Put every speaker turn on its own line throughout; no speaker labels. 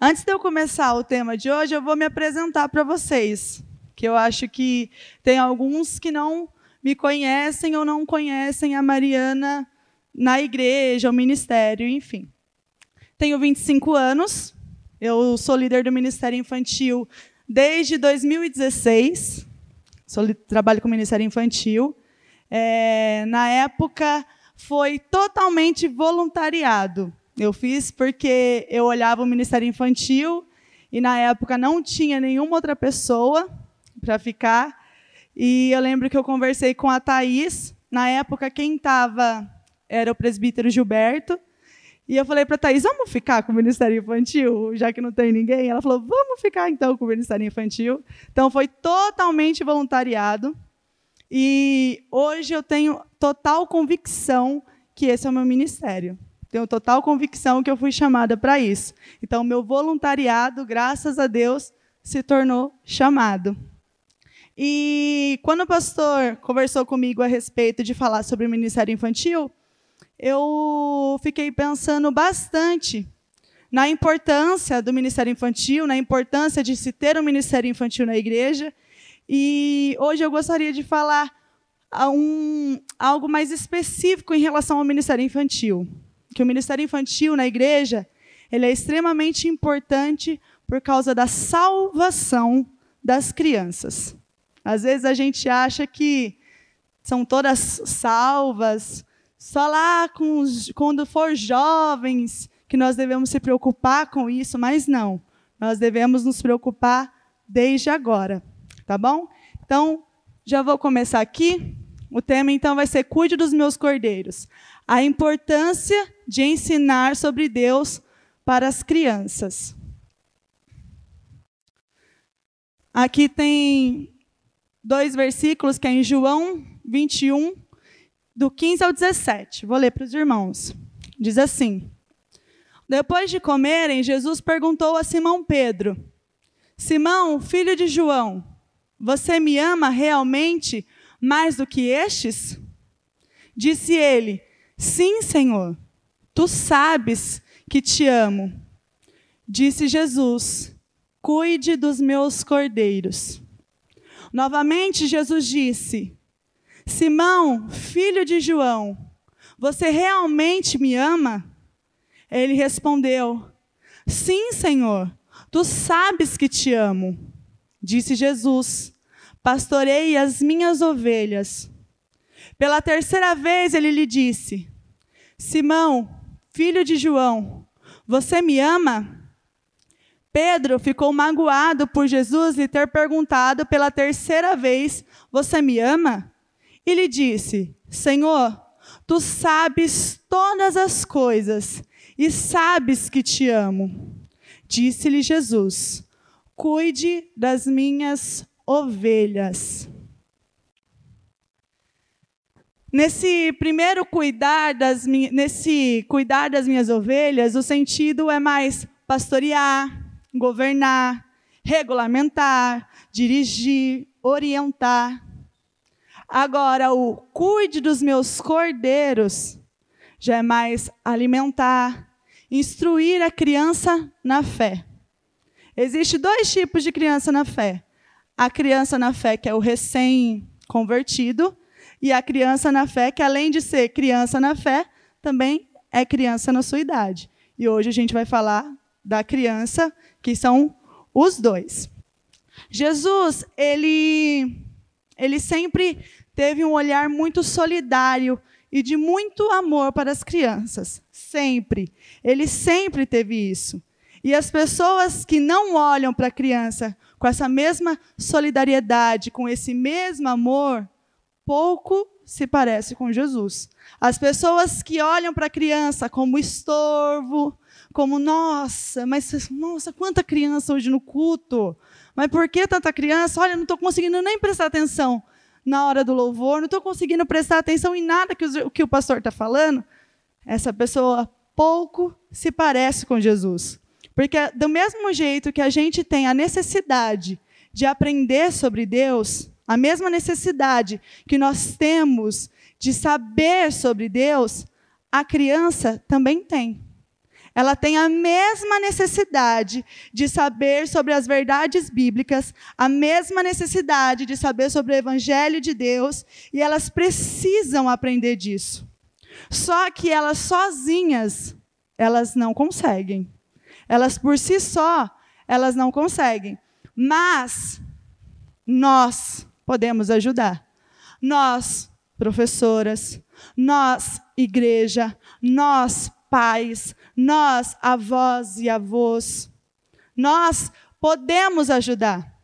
Antes de eu começar o tema de hoje, eu vou me apresentar para vocês, que eu acho que tem alguns que não me conhecem ou não conhecem a Mariana na igreja, o ministério, enfim. Tenho 25 anos, eu sou líder do Ministério Infantil desde 2016, sou, trabalho com o Ministério Infantil. É, na época, foi totalmente voluntariado. Eu fiz porque eu olhava o Ministério Infantil e na época não tinha nenhuma outra pessoa para ficar. E eu lembro que eu conversei com a Thaís. Na época, quem estava era o presbítero Gilberto. E eu falei para a Thaís, vamos ficar com o Ministério Infantil, já que não tem ninguém? Ela falou, vamos ficar então com o Ministério Infantil. Então foi totalmente voluntariado. E hoje eu tenho total convicção que esse é o meu ministério. Tenho total convicção que eu fui chamada para isso. Então, meu voluntariado, graças a Deus, se tornou chamado. E quando o pastor conversou comigo a respeito de falar sobre o ministério infantil, eu fiquei pensando bastante na importância do ministério infantil, na importância de se ter um ministério infantil na igreja. E hoje eu gostaria de falar um, algo mais específico em relação ao ministério infantil que o ministério infantil na igreja ele é extremamente importante por causa da salvação das crianças. Às vezes a gente acha que são todas salvas, só lá os, quando for jovens que nós devemos se preocupar com isso, mas não. Nós devemos nos preocupar desde agora, tá bom? Então, já vou começar aqui. O tema então vai ser Cuide dos meus cordeiros a importância de ensinar sobre Deus para as crianças. Aqui tem dois versículos que é em João 21, do 15 ao 17. Vou ler para os irmãos. Diz assim: Depois de comerem, Jesus perguntou a Simão Pedro: Simão, filho de João, você me ama realmente mais do que estes? Disse ele: Sim, Senhor, tu sabes que te amo. Disse Jesus: Cuide dos meus cordeiros. Novamente, Jesus disse: Simão, filho de João, você realmente me ama? Ele respondeu: Sim, Senhor, tu sabes que te amo. Disse Jesus: Pastorei as minhas ovelhas. Pela terceira vez ele lhe disse: Simão, filho de João, você me ama? Pedro ficou magoado por Jesus lhe ter perguntado pela terceira vez: Você me ama? E lhe disse: Senhor, tu sabes todas as coisas e sabes que te amo. Disse-lhe Jesus: Cuide das minhas ovelhas. Nesse primeiro cuidar das, nesse cuidar das minhas ovelhas, o sentido é mais pastorear, governar, regulamentar, dirigir, orientar. Agora, o cuide dos meus cordeiros já é mais alimentar, instruir a criança na fé. Existem dois tipos de criança na fé. A criança na fé, que é o recém-convertido, e a criança na fé, que além de ser criança na fé, também é criança na sua idade. E hoje a gente vai falar da criança, que são os dois. Jesus, ele, ele sempre teve um olhar muito solidário e de muito amor para as crianças. Sempre. Ele sempre teve isso. E as pessoas que não olham para a criança com essa mesma solidariedade, com esse mesmo amor, pouco se parece com Jesus. As pessoas que olham para a criança como estorvo, como nossa, mas nossa, quanta criança hoje no culto. Mas por que tanta criança? Olha, não estou conseguindo nem prestar atenção na hora do louvor, não estou conseguindo prestar atenção em nada que o, que o pastor está falando. Essa pessoa pouco se parece com Jesus. Porque do mesmo jeito que a gente tem a necessidade de aprender sobre Deus, a mesma necessidade que nós temos de saber sobre Deus, a criança também tem. ela tem a mesma necessidade de saber sobre as verdades bíblicas, a mesma necessidade de saber sobre o evangelho de Deus, e elas precisam aprender disso. Só que elas sozinhas, elas não conseguem. Elas por si só, elas não conseguem. Mas nós podemos ajudar. Nós, professoras, nós, igreja, nós, pais, nós, avós e avós, nós podemos ajudar.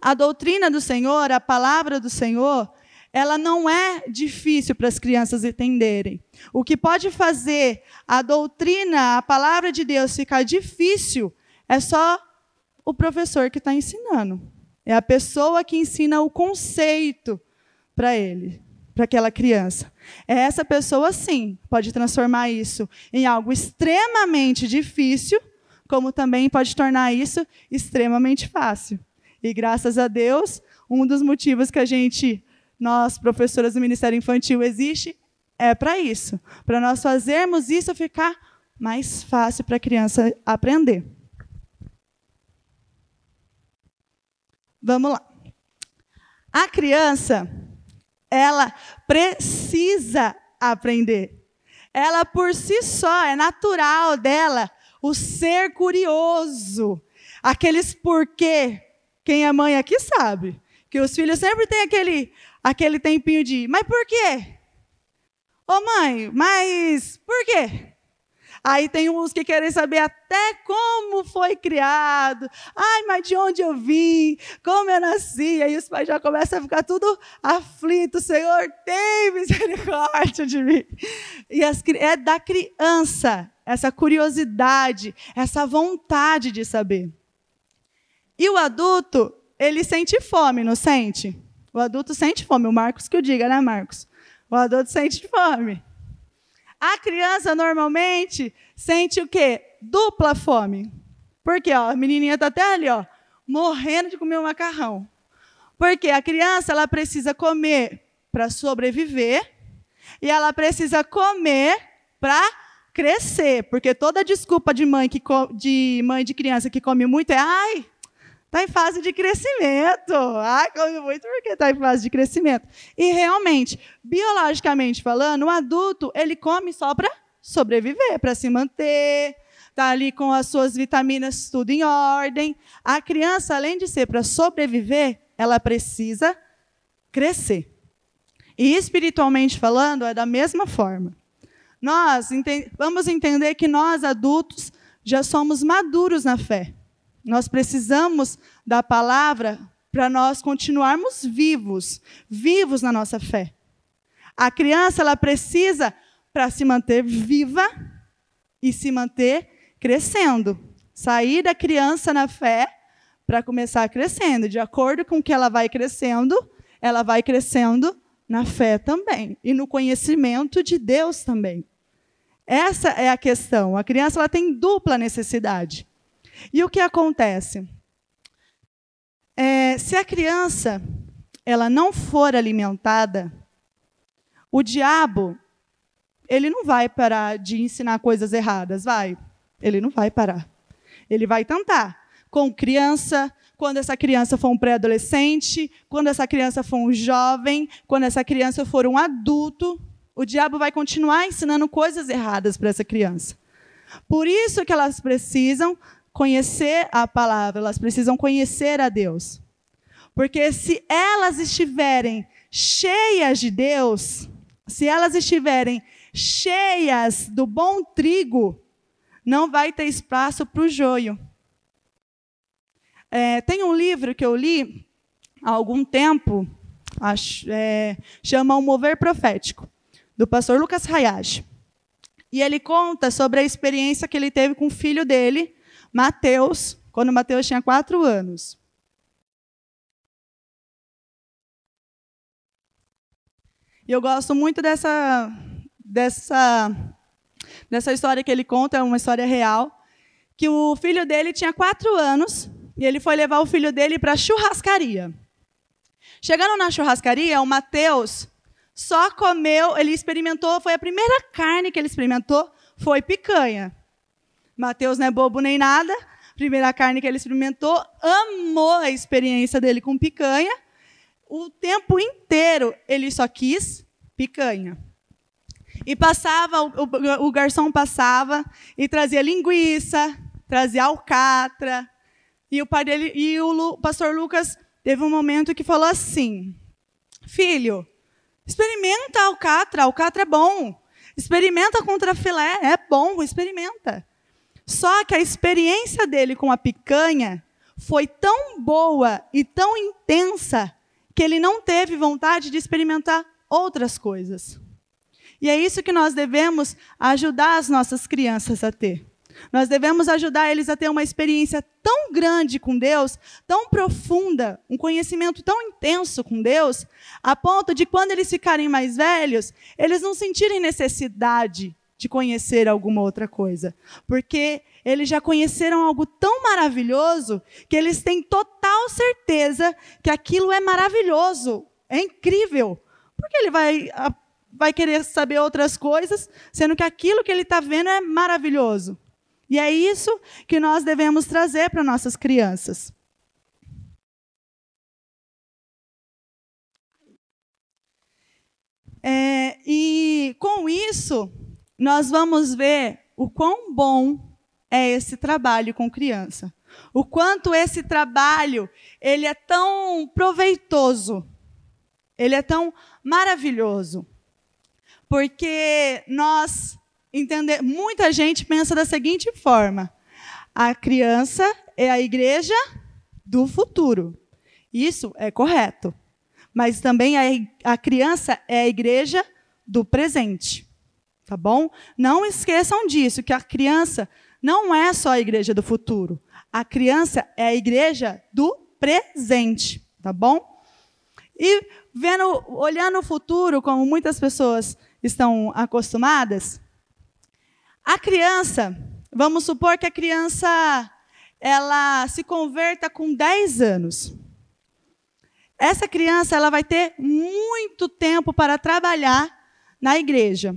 A doutrina do Senhor, a palavra do Senhor, ela não é difícil para as crianças entenderem. O que pode fazer a doutrina, a palavra de Deus ficar difícil é só o professor que está ensinando. É a pessoa que ensina o conceito para ele, para aquela criança. É essa pessoa, sim, pode transformar isso em algo extremamente difícil, como também pode tornar isso extremamente fácil. E graças a Deus, um dos motivos que a gente nós, professoras do Ministério Infantil, existe é para isso, para nós fazermos isso ficar mais fácil para a criança aprender. Vamos lá. A criança, ela precisa aprender. Ela por si só, é natural dela o ser curioso. Aqueles porquê. Quem é mãe aqui sabe. Que os filhos sempre têm aquele, aquele tempinho de, mas por quê? Ô mãe, mas por quê? Aí tem uns que querem saber até como foi criado. Ai, mas de onde eu vim? Como eu nasci? Aí os pais já começam a ficar tudo aflitos. Senhor, tem misericórdia de mim. E as, é da criança essa curiosidade, essa vontade de saber. E o adulto, ele sente fome, não sente? O adulto sente fome. O Marcos que o diga, né, Marcos? O adulto sente fome. A criança normalmente sente o quê? Dupla fome. Porque ó, a menininha está até ali, ó, morrendo de comer um macarrão. Porque a criança ela precisa comer para sobreviver e ela precisa comer para crescer, porque toda desculpa de mãe que de mãe de criança que come muito é ai, Está em fase de crescimento. Ai, come muito porque está em fase de crescimento. E realmente, biologicamente falando, o adulto ele come só para sobreviver, para se manter, está ali com as suas vitaminas tudo em ordem. A criança, além de ser para sobreviver, ela precisa crescer. E espiritualmente falando, é da mesma forma. Nós vamos entender que nós adultos já somos maduros na fé. Nós precisamos da palavra para nós continuarmos vivos, vivos na nossa fé. A criança ela precisa para se manter viva e se manter crescendo. Sair da criança na fé para começar crescendo. De acordo com que ela vai crescendo, ela vai crescendo na fé também e no conhecimento de Deus também. Essa é a questão. A criança ela tem dupla necessidade. E o que acontece? É, se a criança ela não for alimentada, o diabo ele não vai parar de ensinar coisas erradas, vai? Ele não vai parar. Ele vai tentar. Com criança, quando essa criança for um pré-adolescente, quando essa criança for um jovem, quando essa criança for um adulto, o diabo vai continuar ensinando coisas erradas para essa criança. Por isso que elas precisam conhecer a palavra, elas precisam conhecer a Deus. Porque se elas estiverem cheias de Deus, se elas estiverem cheias do bom trigo, não vai ter espaço para o joio. É, tem um livro que eu li há algum tempo, acho, é, chama O Mover Profético, do pastor Lucas Hayashi. E ele conta sobre a experiência que ele teve com o filho dele, Mateus, quando Mateus tinha quatro anos. E eu gosto muito dessa, dessa, dessa história que ele conta, é uma história real, que o filho dele tinha quatro anos e ele foi levar o filho dele para a churrascaria. Chegando na churrascaria, o Mateus só comeu, ele experimentou, foi a primeira carne que ele experimentou, foi picanha. Mateus não é bobo nem nada. Primeira carne que ele experimentou, amou a experiência dele com picanha. O tempo inteiro ele só quis picanha. E passava, o, o, garçom passava e trazia linguiça, trazia alcatra. E o pai dele e o, o pastor Lucas teve um momento que falou assim: Filho, experimenta alcatra, alcatra é bom. Experimenta contra filé, é bom, experimenta. Só que a experiência dele com a picanha foi tão boa e tão intensa que ele não teve vontade de experimentar outras coisas. E é isso que nós devemos ajudar as nossas crianças a ter. Nós devemos ajudar eles a ter uma experiência tão grande com Deus, tão profunda, um conhecimento tão intenso com Deus, a ponto de quando eles ficarem mais velhos, eles não sentirem necessidade de conhecer alguma outra coisa, porque eles já conheceram algo tão maravilhoso que eles têm total certeza que aquilo é maravilhoso, é incrível. Porque ele vai, vai querer saber outras coisas, sendo que aquilo que ele está vendo é maravilhoso. E é isso que nós devemos trazer para nossas crianças. É, e com isso, nós vamos ver o quão bom é esse trabalho com criança. O quanto esse trabalho ele é tão proveitoso, ele é tão maravilhoso. Porque nós entender. Muita gente pensa da seguinte forma: a criança é a igreja do futuro. Isso é correto. Mas também a, a criança é a igreja do presente. Tá bom? Não esqueçam disso, que a criança não é só a igreja do futuro. A criança é a igreja do presente, tá bom? E vendo, olhando o futuro, como muitas pessoas estão acostumadas, a criança, vamos supor que a criança ela se converta com 10 anos. Essa criança ela vai ter muito tempo para trabalhar na igreja.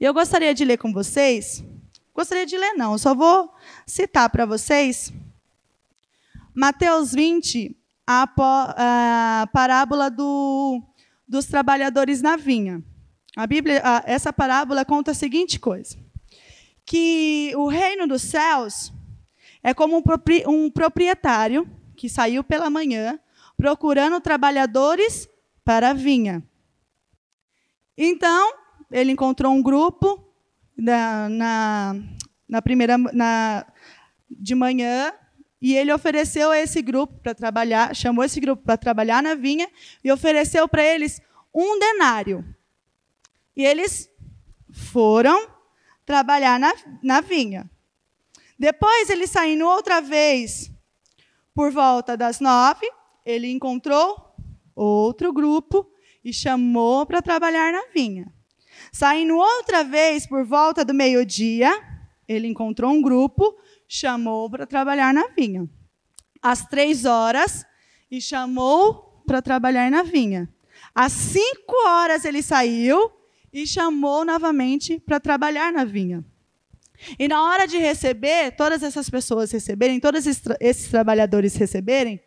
E eu gostaria de ler com vocês. Gostaria de ler, não, só vou citar para vocês. Mateus 20, a, parábola do, dos trabalhadores na vinha. A Bíblia, essa parábola conta a seguinte coisa: que o reino dos céus é como um proprietário que saiu pela manhã procurando trabalhadores para a vinha. Então, ele encontrou um grupo na, na, na primeira na, de manhã e ele ofereceu a esse grupo para trabalhar, chamou esse grupo para trabalhar na vinha e ofereceu para eles um denário. E eles foram trabalhar na, na vinha. Depois, ele saindo outra vez, por volta das nove, ele encontrou outro grupo e chamou para trabalhar na vinha. Saindo outra vez, por volta do meio-dia, ele encontrou um grupo, chamou para trabalhar na vinha. Às três horas, e chamou para trabalhar na vinha. Às cinco horas ele saiu e chamou novamente para trabalhar na vinha. E na hora de receber, todas essas pessoas receberem, todos esses, tra esses trabalhadores receberem,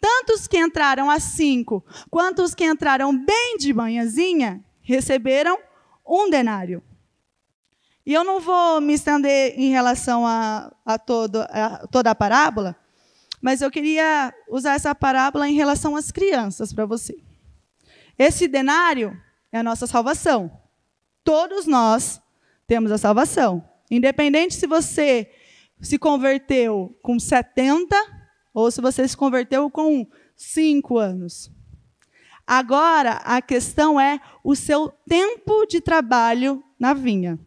tantos que entraram às cinco, quanto os que entraram bem de manhãzinha, receberam um denário. E eu não vou me estender em relação a, a, todo, a toda a parábola, mas eu queria usar essa parábola em relação às crianças para você. Esse denário é a nossa salvação. Todos nós temos a salvação. Independente se você se converteu com 70 ou se você se converteu com 5 anos. Agora, a questão é o seu tempo de trabalho na vinha.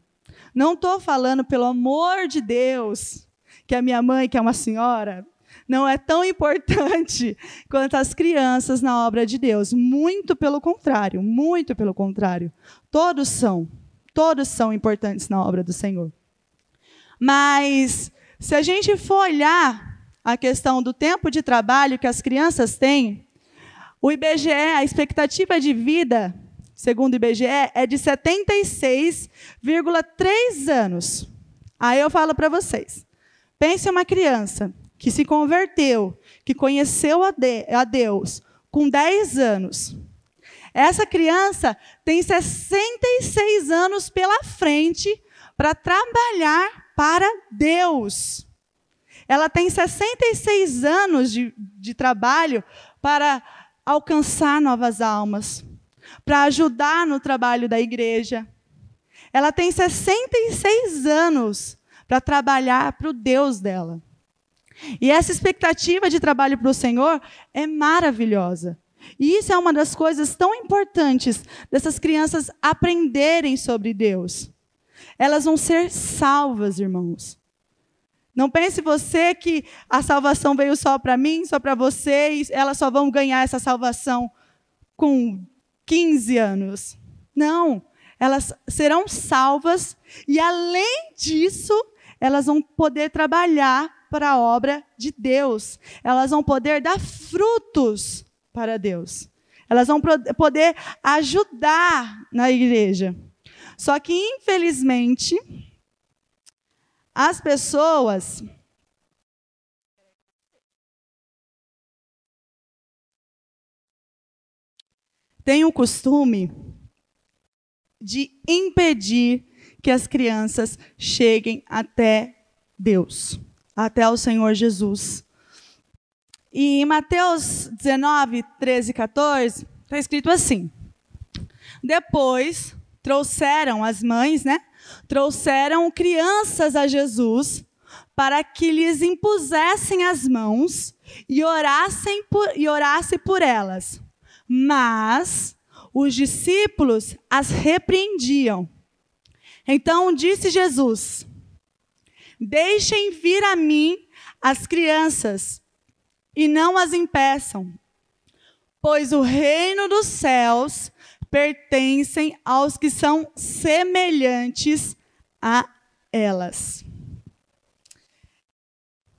Não estou falando, pelo amor de Deus, que a minha mãe, que é uma senhora, não é tão importante quanto as crianças na obra de Deus. Muito pelo contrário, muito pelo contrário. Todos são, todos são importantes na obra do Senhor. Mas se a gente for olhar a questão do tempo de trabalho que as crianças têm, o IBGE, a expectativa de vida, segundo o IBGE, é de 76,3 anos. Aí eu falo para vocês. Pense uma criança que se converteu, que conheceu a, de, a Deus com 10 anos. Essa criança tem 66 anos pela frente para trabalhar para Deus. Ela tem 66 anos de, de trabalho para alcançar novas almas, para ajudar no trabalho da igreja. Ela tem 66 anos para trabalhar para o Deus dela. E essa expectativa de trabalho para o Senhor é maravilhosa. E isso é uma das coisas tão importantes dessas crianças aprenderem sobre Deus. Elas vão ser salvas, irmãos. Não pense você que a salvação veio só para mim, só para vocês, elas só vão ganhar essa salvação com 15 anos. Não, elas serão salvas e além disso, elas vão poder trabalhar para a obra de Deus. Elas vão poder dar frutos para Deus. Elas vão poder ajudar na igreja. Só que, infelizmente, as pessoas têm o costume de impedir que as crianças cheguem até Deus, até o Senhor Jesus. E em Mateus 19, 13 e 14, está escrito assim: Depois trouxeram as mães, né? Trouxeram crianças a Jesus para que lhes impusessem as mãos e orassem por, e orasse por elas. Mas os discípulos as repreendiam. Então disse Jesus: Deixem vir a mim as crianças e não as impeçam, pois o reino dos céus pertencem aos que são semelhantes a elas.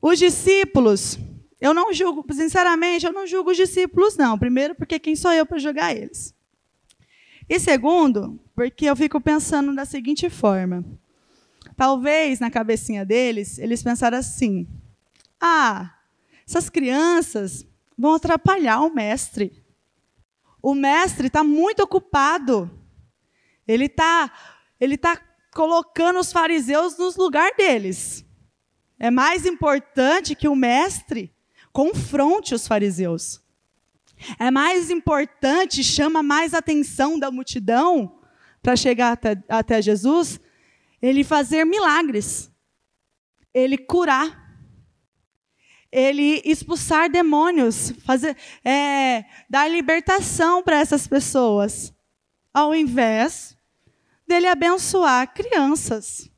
Os discípulos, eu não julgo, sinceramente, eu não julgo os discípulos, não. Primeiro, porque quem sou eu para julgar eles? E segundo, porque eu fico pensando da seguinte forma. Talvez na cabecinha deles, eles pensaram assim: ah, essas crianças vão atrapalhar o mestre. O mestre está muito ocupado. Ele está ele tá colocando os fariseus nos lugar deles. É mais importante que o mestre confronte os fariseus. É mais importante, chama mais atenção da multidão para chegar até, até Jesus, ele fazer milagres, ele curar ele expulsar demônios, fazer, é, dar libertação para essas pessoas, ao invés dele abençoar crianças.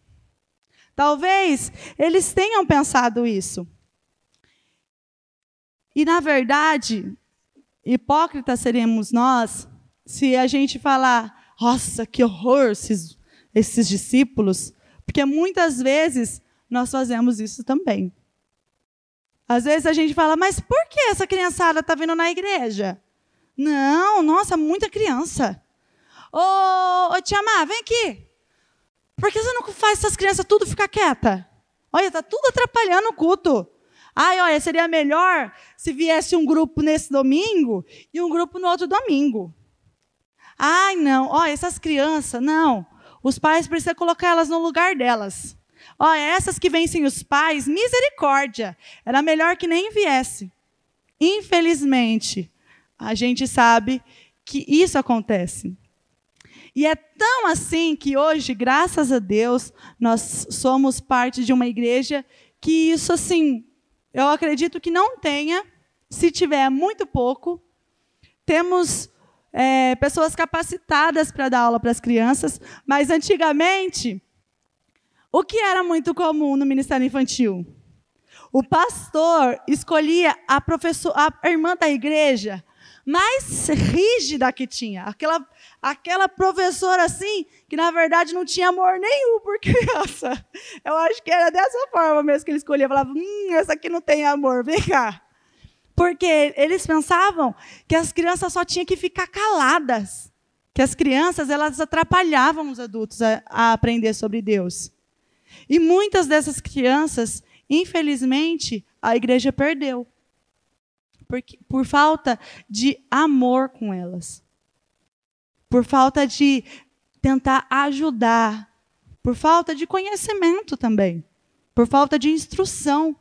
Talvez eles tenham pensado isso. E, na verdade, hipócritas seremos nós se a gente falar, nossa, que horror esses, esses discípulos, porque muitas vezes nós fazemos isso também. Às vezes a gente fala, mas por que essa criançada está vindo na igreja? Não, nossa, muita criança. Ô, ô Tiamá, vem aqui. Por que você não faz essas crianças tudo ficar quieta? Olha, está tudo atrapalhando o culto. Ai, olha, seria melhor se viesse um grupo nesse domingo e um grupo no outro domingo. Ai, não, olha, essas crianças, não. Os pais precisam colocar elas no lugar delas. Ó, essas que vencem os pais, misericórdia. Era melhor que nem viesse. Infelizmente, a gente sabe que isso acontece. E é tão assim que hoje, graças a Deus, nós somos parte de uma igreja que isso assim, eu acredito que não tenha, se tiver muito pouco. Temos é, pessoas capacitadas para dar aula para as crianças, mas antigamente o que era muito comum no ministério infantil? O pastor escolhia a, professor, a irmã da igreja mais rígida que tinha. Aquela, aquela professora assim, que na verdade não tinha amor nenhum por criança. Eu acho que era dessa forma mesmo que ele escolhia. Falava, hum, essa aqui não tem amor, vem cá. Porque eles pensavam que as crianças só tinham que ficar caladas. Que as crianças, elas atrapalhavam os adultos a, a aprender sobre Deus. E muitas dessas crianças, infelizmente, a igreja perdeu. Por, falta de amor com elas. Por falta de tentar ajudar. Por falta de conhecimento também. Por falta de instrução.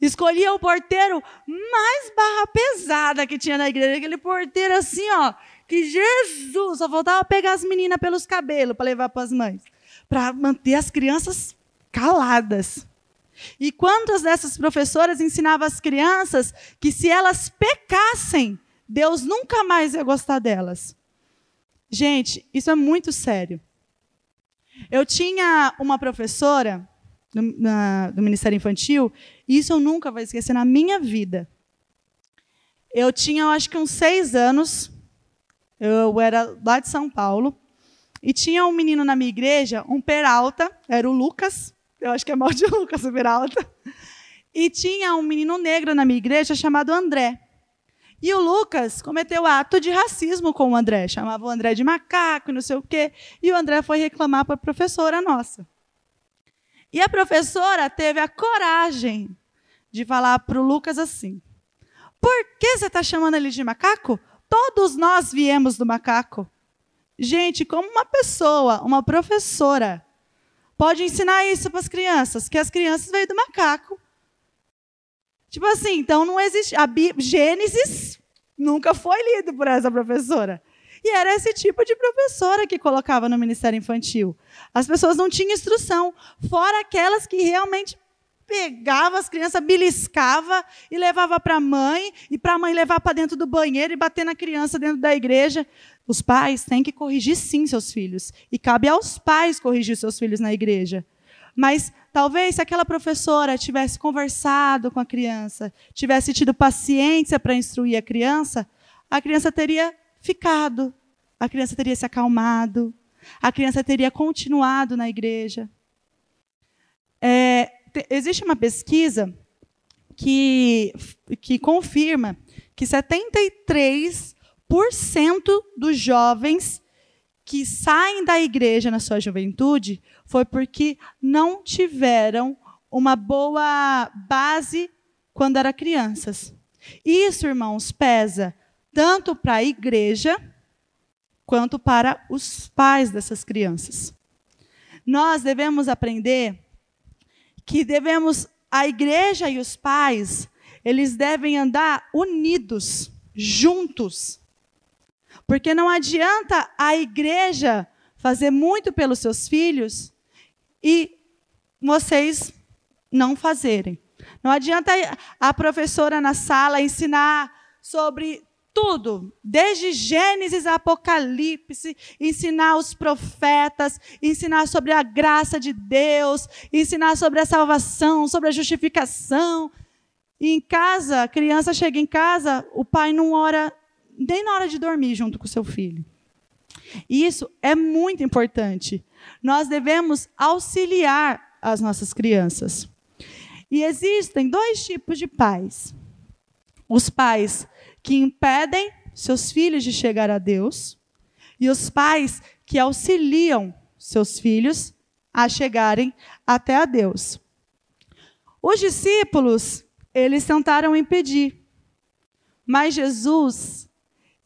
Escolhia o porteiro mais barra pesada que tinha na igreja. Aquele porteiro assim, ó. Que Jesus! Só faltava pegar as meninas pelos cabelos para levar para as mães. Para manter as crianças caladas. E quantas dessas professoras ensinavam as crianças que se elas pecassem, Deus nunca mais ia gostar delas? Gente, isso é muito sério. Eu tinha uma professora do, na, do Ministério Infantil, e isso eu nunca vou esquecer na minha vida. Eu tinha, eu acho que uns seis anos, eu era lá de São Paulo, e tinha um menino na minha igreja, um Peralta, era o Lucas, eu acho que é mal de Lucas o Peralta, e tinha um menino negro na minha igreja chamado André. E o Lucas cometeu ato de racismo com o André, chamava o André de macaco e não sei o quê, e o André foi reclamar para a professora nossa. E a professora teve a coragem de falar para o Lucas assim: Por que você está chamando ele de macaco? Todos nós viemos do macaco. Gente, como uma pessoa, uma professora, pode ensinar isso para as crianças? Que as crianças veio do macaco. Tipo assim, então não existe. A Gênesis nunca foi lido por essa professora. E era esse tipo de professora que colocava no Ministério Infantil. As pessoas não tinham instrução, fora aquelas que realmente pegava as crianças, beliscava e levava para a mãe, e para a mãe levar para dentro do banheiro e bater na criança dentro da igreja. Os pais têm que corrigir sim seus filhos. E cabe aos pais corrigir seus filhos na igreja. Mas talvez se aquela professora tivesse conversado com a criança, tivesse tido paciência para instruir a criança, a criança teria ficado, a criança teria se acalmado, a criança teria continuado na igreja. É, te, existe uma pesquisa que, que confirma que 73% dos jovens que saem da igreja na sua juventude foi porque não tiveram uma boa base quando eram crianças. Isso, irmãos, pesa tanto para a igreja quanto para os pais dessas crianças. Nós devemos aprender que devemos a igreja e os pais, eles devem andar unidos, juntos. Porque não adianta a igreja fazer muito pelos seus filhos e vocês não fazerem. Não adianta a professora na sala ensinar sobre tudo, desde Gênesis a Apocalipse, ensinar os profetas, ensinar sobre a graça de Deus, ensinar sobre a salvação, sobre a justificação. E em casa, a criança chega em casa, o pai não ora nem na hora de dormir junto com o seu filho. E isso é muito importante. Nós devemos auxiliar as nossas crianças. E existem dois tipos de pais. Os pais que impedem seus filhos de chegar a Deus e os pais que auxiliam seus filhos a chegarem até a Deus. Os discípulos, eles tentaram impedir. Mas Jesus,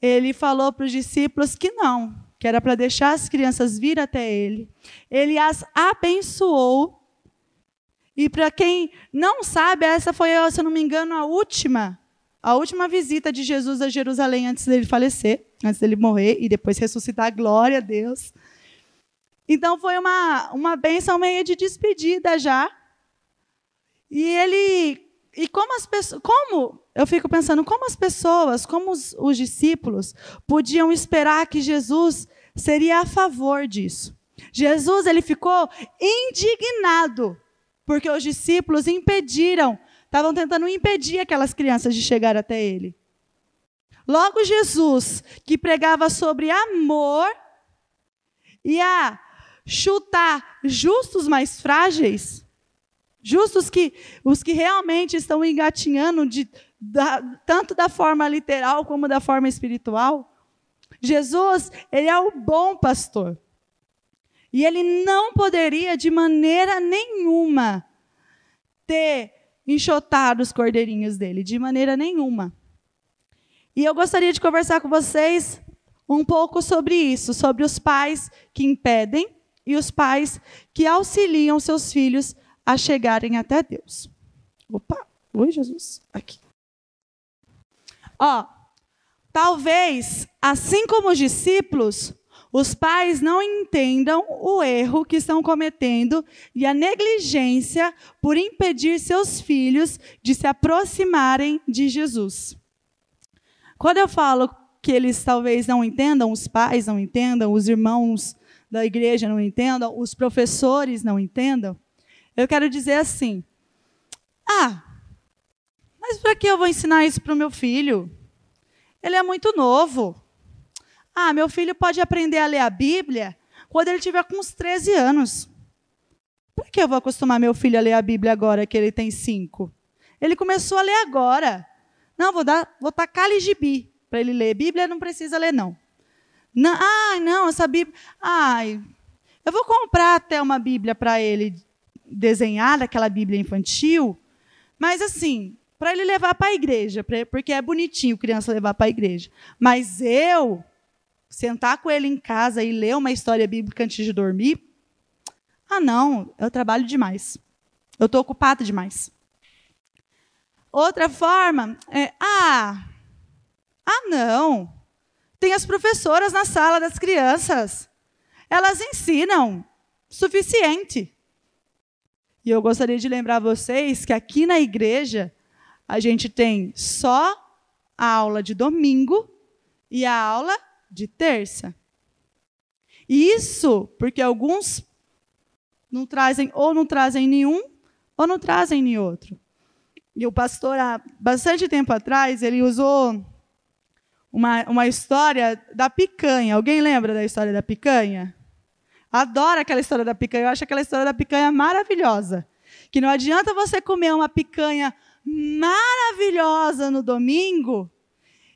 ele falou para os discípulos que não, que era para deixar as crianças vir até ele. Ele as abençoou. E para quem não sabe, essa foi, se eu não me engano, a última a última visita de Jesus a Jerusalém antes dele falecer, antes dele morrer e depois ressuscitar, glória a Deus. Então foi uma, uma bênção meio de despedida já. E ele. E como as pessoas. Como? Eu fico pensando, como as pessoas, como os, os discípulos, podiam esperar que Jesus seria a favor disso. Jesus ele ficou indignado porque os discípulos impediram estavam tentando impedir aquelas crianças de chegar até ele. Logo, Jesus, que pregava sobre amor, ia chutar justos mais frágeis, justos que os que realmente estão engatinhando de, da, tanto da forma literal como da forma espiritual. Jesus, ele é o bom pastor. E ele não poderia, de maneira nenhuma, ter enxotado os cordeirinhos dele, de maneira nenhuma. E eu gostaria de conversar com vocês um pouco sobre isso, sobre os pais que impedem e os pais que auxiliam seus filhos a chegarem até Deus. Opa, oi Jesus, aqui. Ó, talvez, assim como os discípulos, os pais não entendam o erro que estão cometendo e a negligência por impedir seus filhos de se aproximarem de Jesus. Quando eu falo que eles talvez não entendam, os pais não entendam, os irmãos da igreja não entendam, os professores não entendam, eu quero dizer assim: ah, mas para que eu vou ensinar isso para o meu filho? Ele é muito novo. Ah, meu filho pode aprender a ler a Bíblia quando ele tiver com uns 13 anos. Por que eu vou acostumar meu filho a ler a Bíblia agora que ele tem 5? Ele começou a ler agora. Não, vou dar, vou tacar gibi para ele ler. Bíblia não precisa ler, não. não ah, não, essa Bíblia. Ai, eu vou comprar até uma Bíblia para ele desenhar, aquela Bíblia infantil, mas assim, para ele levar para a igreja, porque é bonitinho criança levar para a igreja. Mas eu sentar com ele em casa e ler uma história bíblica antes de dormir, ah, não, eu trabalho demais. Eu estou ocupada demais. Outra forma é, ah, ah, não. Tem as professoras na sala das crianças. Elas ensinam suficiente. E eu gostaria de lembrar vocês que aqui na igreja a gente tem só a aula de domingo e a aula de terça. Isso porque alguns não trazem ou não trazem nenhum ou não trazem nenhum outro. E o pastor, há bastante tempo atrás, ele usou uma, uma história da picanha. Alguém lembra da história da picanha? Adoro aquela história da picanha. Eu acho aquela história da picanha maravilhosa. Que não adianta você comer uma picanha maravilhosa no domingo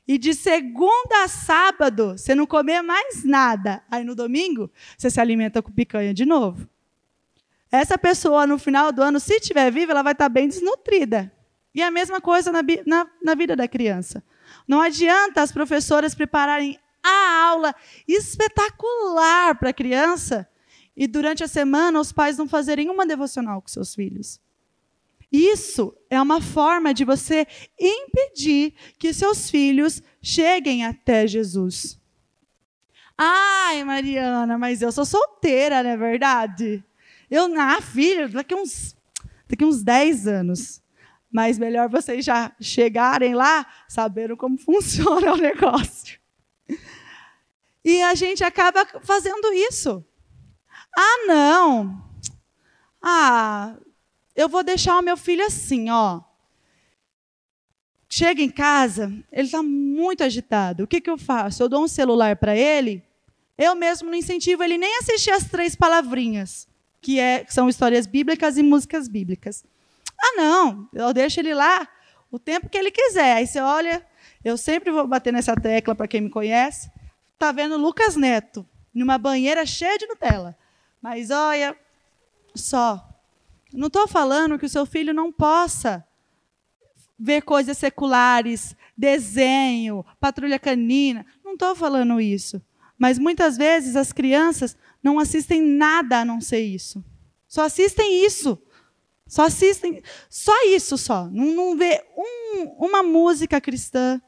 e de segunda a sábado você não comer mais nada. Aí no domingo você se alimenta com picanha de novo. Essa pessoa, no final do ano, se estiver viva, ela vai estar bem desnutrida. E a mesma coisa na, na, na vida da criança. Não adianta as professoras prepararem a aula espetacular para a criança e durante a semana os pais não fazerem uma devocional com seus filhos. Isso é uma forma de você impedir que seus filhos cheguem até Jesus. Ai, Mariana, mas eu sou solteira, não é verdade? Eu, na filha, daqui uns, daqui uns 10 anos. Mas melhor vocês já chegarem lá sabendo como funciona o negócio. E a gente acaba fazendo isso. Ah, não. Ah, eu vou deixar o meu filho assim, ó. Chega em casa, ele está muito agitado. O que, que eu faço? Eu dou um celular para ele. Eu mesmo não incentivo ele nem a assistir as três palavrinhas, que, é, que são histórias bíblicas e músicas bíblicas. Ah, não. Eu deixo ele lá o tempo que ele quiser. Aí você olha, eu sempre vou bater nessa tecla para quem me conhece. Tá vendo Lucas Neto numa banheira cheia de Nutella. Mas olha, só não estou falando que o seu filho não possa ver coisas seculares, desenho, patrulha canina. Não estou falando isso. Mas muitas vezes as crianças não assistem nada a não ser isso. Só assistem isso. Só assistem. Só isso só. Não, não vê um, uma música cristã.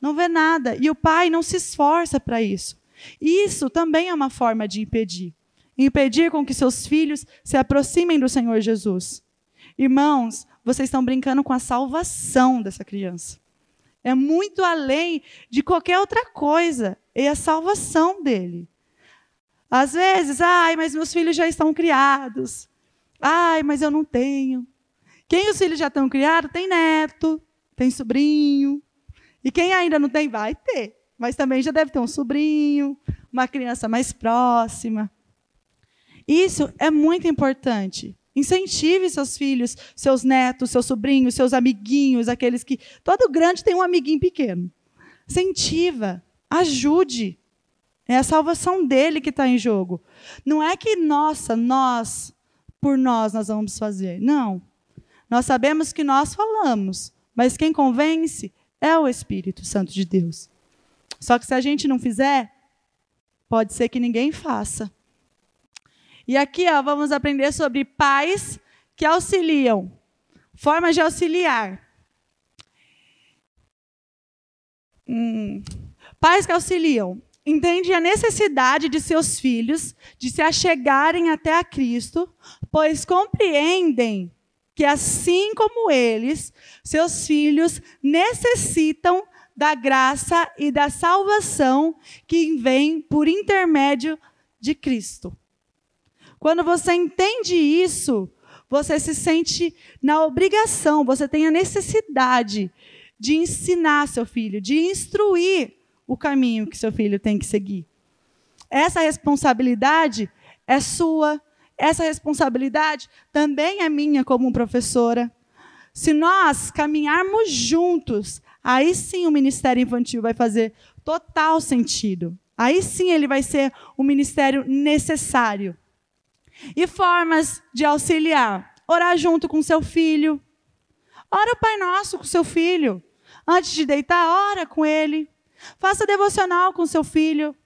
Não vê nada. E o pai não se esforça para isso. Isso também é uma forma de impedir impedir com que seus filhos se aproximem do Senhor Jesus. Irmãos, vocês estão brincando com a salvação dessa criança. É muito além de qualquer outra coisa. É a salvação dele. Às vezes, ai, mas meus filhos já estão criados. Ai, mas eu não tenho. Quem os filhos já estão criados tem neto, tem sobrinho. E quem ainda não tem, vai ter. Mas também já deve ter um sobrinho, uma criança mais próxima. Isso é muito importante. Incentive seus filhos, seus netos, seus sobrinhos, seus amiguinhos, aqueles que. Todo grande tem um amiguinho pequeno. Incentiva, ajude. É a salvação dele que está em jogo. Não é que, nossa, nós, por nós, nós vamos fazer. Não. Nós sabemos que nós falamos, mas quem convence é o Espírito Santo de Deus. Só que se a gente não fizer, pode ser que ninguém faça. E aqui ó, vamos aprender sobre pais que auxiliam, formas de auxiliar. Hum. Pais que auxiliam entendem a necessidade de seus filhos de se achegarem até a Cristo, pois compreendem que, assim como eles, seus filhos necessitam da graça e da salvação que vem por intermédio de Cristo. Quando você entende isso, você se sente na obrigação, você tem a necessidade de ensinar seu filho, de instruir o caminho que seu filho tem que seguir. Essa responsabilidade é sua, essa responsabilidade também é minha como professora. Se nós caminharmos juntos, aí sim o ministério infantil vai fazer total sentido. Aí sim ele vai ser o ministério necessário. E formas de auxiliar: orar junto com seu filho. Ora o Pai Nosso com seu filho. Antes de deitar, ora com ele. Faça devocional com seu filho.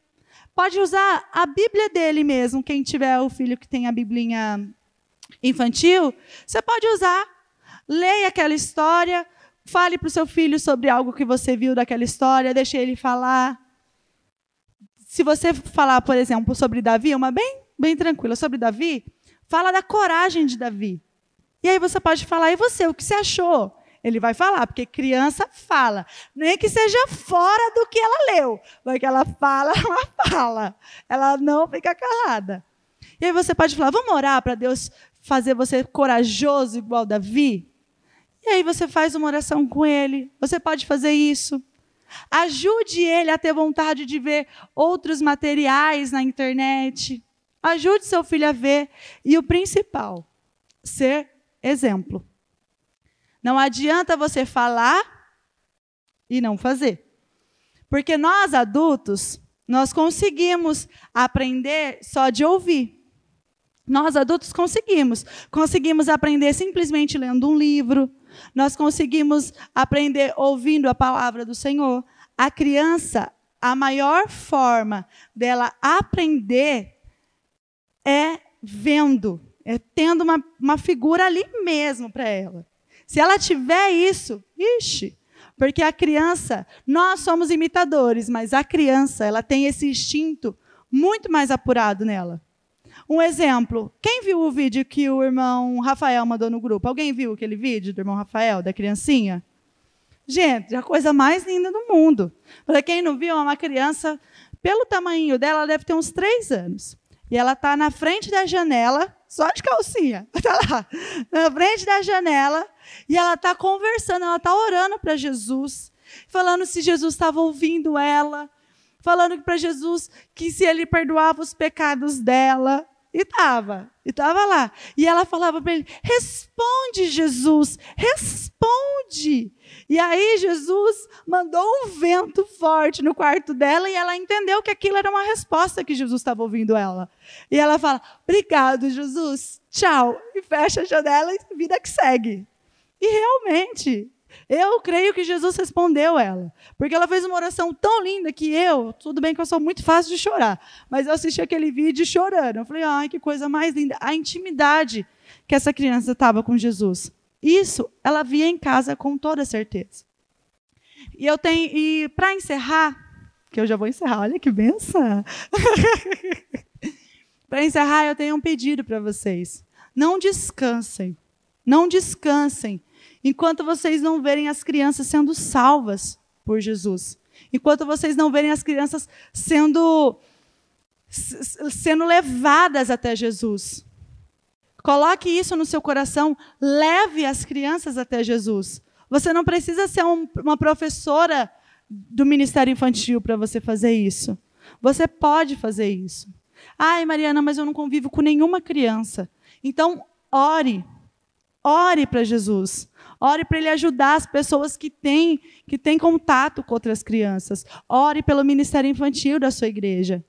Pode usar a Bíblia dele mesmo. Quem tiver o filho que tem a Biblinha infantil, você pode usar. Leia aquela história, fale para o seu filho sobre algo que você viu daquela história, deixe ele falar. Se você falar, por exemplo, sobre Davi, uma bem, bem tranquila, sobre Davi, fala da coragem de Davi. E aí você pode falar, e você, o que você achou? Ele vai falar, porque criança fala. Nem que seja fora do que ela leu, mas que ela fala, ela fala. Ela não fica calada. E aí você pode falar: vamos orar para Deus fazer você corajoso igual Davi? E aí você faz uma oração com ele. Você pode fazer isso. Ajude ele a ter vontade de ver outros materiais na internet. Ajude seu filho a ver. E o principal, ser exemplo. Não adianta você falar e não fazer. Porque nós adultos, nós conseguimos aprender só de ouvir. Nós adultos conseguimos. Conseguimos aprender simplesmente lendo um livro. Nós conseguimos aprender ouvindo a palavra do Senhor. A criança, a maior forma dela aprender é vendo, é tendo uma, uma figura ali mesmo para ela. Se ela tiver isso, ixi, porque a criança, nós somos imitadores, mas a criança, ela tem esse instinto muito mais apurado nela. Um exemplo, quem viu o vídeo que o irmão Rafael mandou no grupo? Alguém viu aquele vídeo do irmão Rafael, da criancinha? Gente, a coisa mais linda do mundo. Para quem não viu, é uma criança, pelo tamanho dela, ela deve ter uns três anos. E ela está na frente da janela, só de calcinha. Está lá, na frente da janela, e ela está conversando, ela está orando para Jesus, falando se Jesus estava ouvindo ela, falando para Jesus que se ele perdoava os pecados dela. E estava, e estava lá. E ela falava para ele: Responde, Jesus, responde. E aí Jesus mandou um vento forte no quarto dela e ela entendeu que aquilo era uma resposta que Jesus estava ouvindo ela. E ela fala: Obrigado, Jesus, tchau. E fecha a janela e vida que segue. E realmente, eu creio que Jesus respondeu ela. Porque ela fez uma oração tão linda que eu, tudo bem que eu sou muito fácil de chorar, mas eu assisti aquele vídeo chorando. Eu falei, ai, que coisa mais linda. A intimidade que essa criança estava com Jesus. Isso ela via em casa com toda certeza. E eu tenho, e para encerrar, que eu já vou encerrar, olha que benção. para encerrar, eu tenho um pedido para vocês. Não descansem. Não descansem enquanto vocês não verem as crianças sendo salvas por Jesus. Enquanto vocês não verem as crianças sendo sendo levadas até Jesus. Coloque isso no seu coração, leve as crianças até Jesus. Você não precisa ser um, uma professora do Ministério Infantil para você fazer isso. Você pode fazer isso. Ai, Mariana, mas eu não convivo com nenhuma criança. Então, ore. Ore para Jesus. Ore para ele ajudar as pessoas que têm, que têm contato com outras crianças. Ore pelo ministério infantil da sua igreja.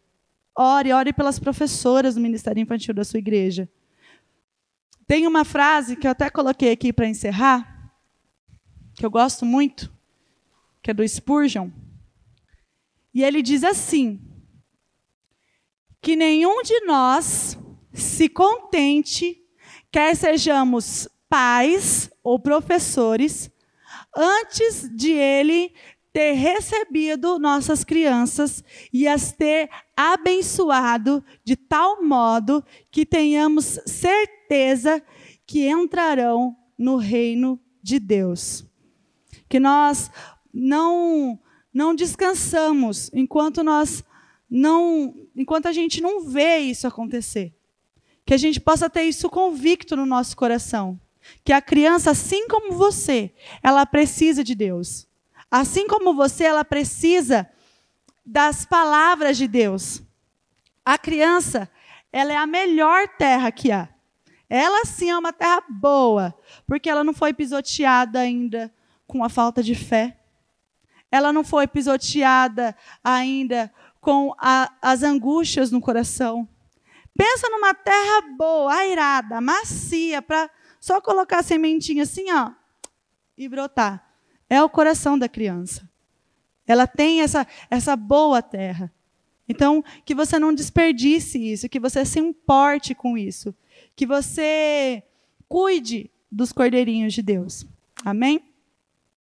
ore, ore pelas professoras do Ministério Infantil da sua igreja. Tem uma frase que eu até coloquei aqui para encerrar, que eu gosto muito, que é do Spurgeon. E ele diz assim: que nenhum de nós se contente, quer sejamos pais ou professores, antes de ele ter recebido nossas crianças e as ter abençoado de tal modo que tenhamos certeza que entrarão no reino de Deus. Que nós não não descansamos enquanto nós não, enquanto a gente não vê isso acontecer. Que a gente possa ter isso convicto no nosso coração. Que a criança, assim como você, ela precisa de Deus. Assim como você, ela precisa das palavras de Deus. A criança, ela é a melhor terra que há. Ela sim é uma terra boa, porque ela não foi pisoteada ainda com a falta de fé. Ela não foi pisoteada ainda com a, as angústias no coração. Pensa numa terra boa, airada, macia, para só colocar a sementinha assim, ó, e brotar. É o coração da criança. Ela tem essa, essa boa terra. Então, que você não desperdice isso, que você se importe com isso, que você cuide dos cordeirinhos de Deus. Amém?